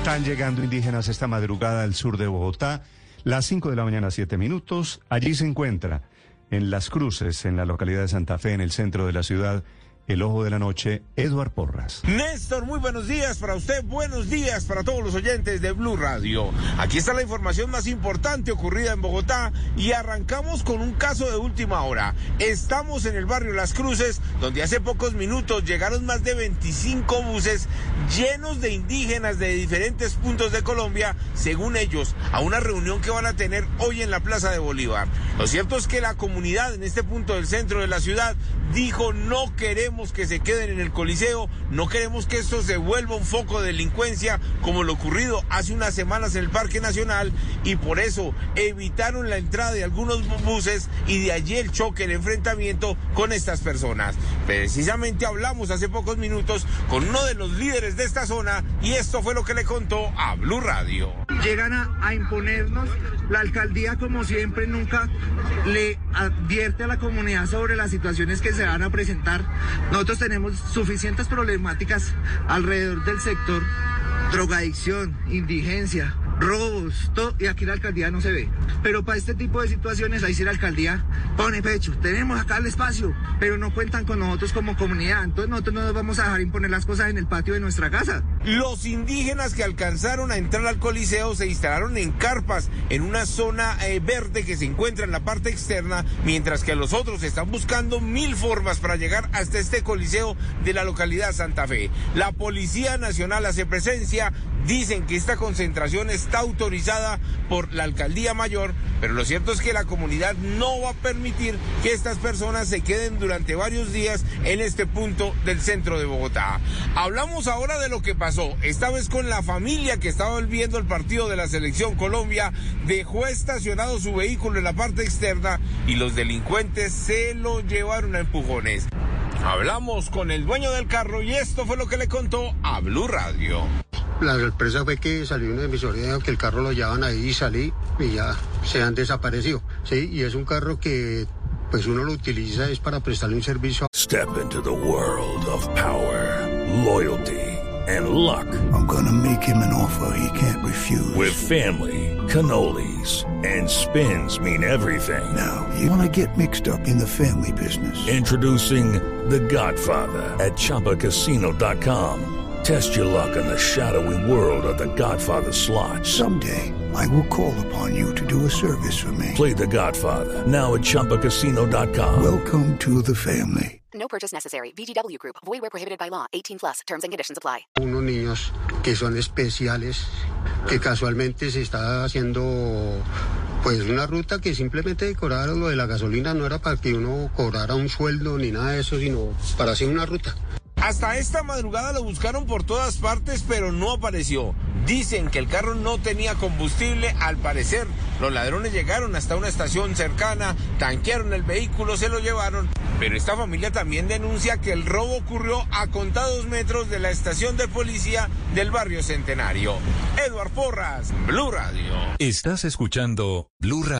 Están llegando indígenas esta madrugada al sur de Bogotá, las 5 de la mañana, 7 minutos. Allí se encuentra, en Las Cruces, en la localidad de Santa Fe, en el centro de la ciudad, el ojo de la noche, Eduard Porras. Néstor, muy buenos días para usted, buenos días para todos los oyentes de Blue Radio. Aquí está la información más importante ocurrida en Bogotá y arrancamos con un caso de última hora. Estamos en el barrio Las Cruces, donde hace pocos minutos llegaron más de 25 buses llenos de indígenas de diferentes puntos de Colombia, según ellos, a una reunión que van a tener hoy en la Plaza de Bolívar. Lo cierto es que la comunidad en este punto del centro de la ciudad dijo no queremos que se queden en el Coliseo, no queremos que esto se vuelva un foco de delincuencia como lo ocurrido hace unas semanas en el Parque Nacional y por eso evitaron la entrada de algunos buses y de allí el choque, el enfrentamiento con estas personas. Precisamente hablamos hace pocos minutos con uno de los líderes de esta zona y esto fue lo que le contó a Blue Radio. Llegan a, a imponernos, la alcaldía como siempre nunca le advierte a la comunidad sobre las situaciones que se van a presentar. Nosotros tenemos suficientes problemáticas alrededor del sector, drogadicción, indigencia, robos, todo, y aquí la alcaldía no se ve. Pero para este tipo de situaciones, ahí sí la alcaldía pone pecho. Tenemos acá el espacio, pero no cuentan con nosotros como comunidad. Entonces nosotros no nos vamos a dejar imponer las cosas en el patio de nuestra casa. Los indígenas que alcanzaron a entrar al Coliseo se instalaron en carpas en una zona eh, verde que se encuentra en la parte externa, mientras que los otros están buscando mil formas para llegar hasta este Coliseo de la localidad Santa Fe. La Policía Nacional hace presencia, dicen que esta concentración está autorizada por la Alcaldía Mayor, pero lo cierto es que la comunidad no va a permitir que estas personas se queden durante varios días en este punto del centro de Bogotá. Hablamos ahora de lo que pasó, esta vez con la familia que estaba viendo el partido de la selección Colombia, dejó estacionado su vehículo en la parte externa y los delincuentes se lo llevaron a empujones. Hablamos con el dueño del carro y esto fue lo que le contó a Blue Radio. La sorpresa fue que salió una emisora que el carro lo llevaban ahí y salí y ya se han desaparecido. Sí, y es un carro que pues uno lo utiliza es para prestarle un servicio. Step into the world of power, loyalty and luck. I'm gonna make him an offer he can't refuse. With family, cannolis and spins mean everything. Now, you wanna get mixed up in the family business. Introducing The Godfather at ChumbaCasino.com. Test your luck in the shadowy world of the Godfather slot. Someday, I will call upon you to do a service for me. Play the Godfather, now at ChumbaCasino.com. Welcome to the family. No purchase necessary. VGW Group. Void where prohibited by law. 18 plus. Terms and conditions apply. Unos niños que son especiales, que casualmente se está haciendo pues una ruta que simplemente decoraron lo de la gasolina, no era para que uno cobrara un sueldo ni nada de eso, sino para hacer una ruta. Hasta esta madrugada lo buscaron por todas partes, pero no apareció. Dicen que el carro no tenía combustible, al parecer. Los ladrones llegaron hasta una estación cercana, tanquearon el vehículo, se lo llevaron. Pero esta familia también denuncia que el robo ocurrió a contados metros de la estación de policía del barrio Centenario. Edward Porras, Blue Radio. Estás escuchando Blue Radio.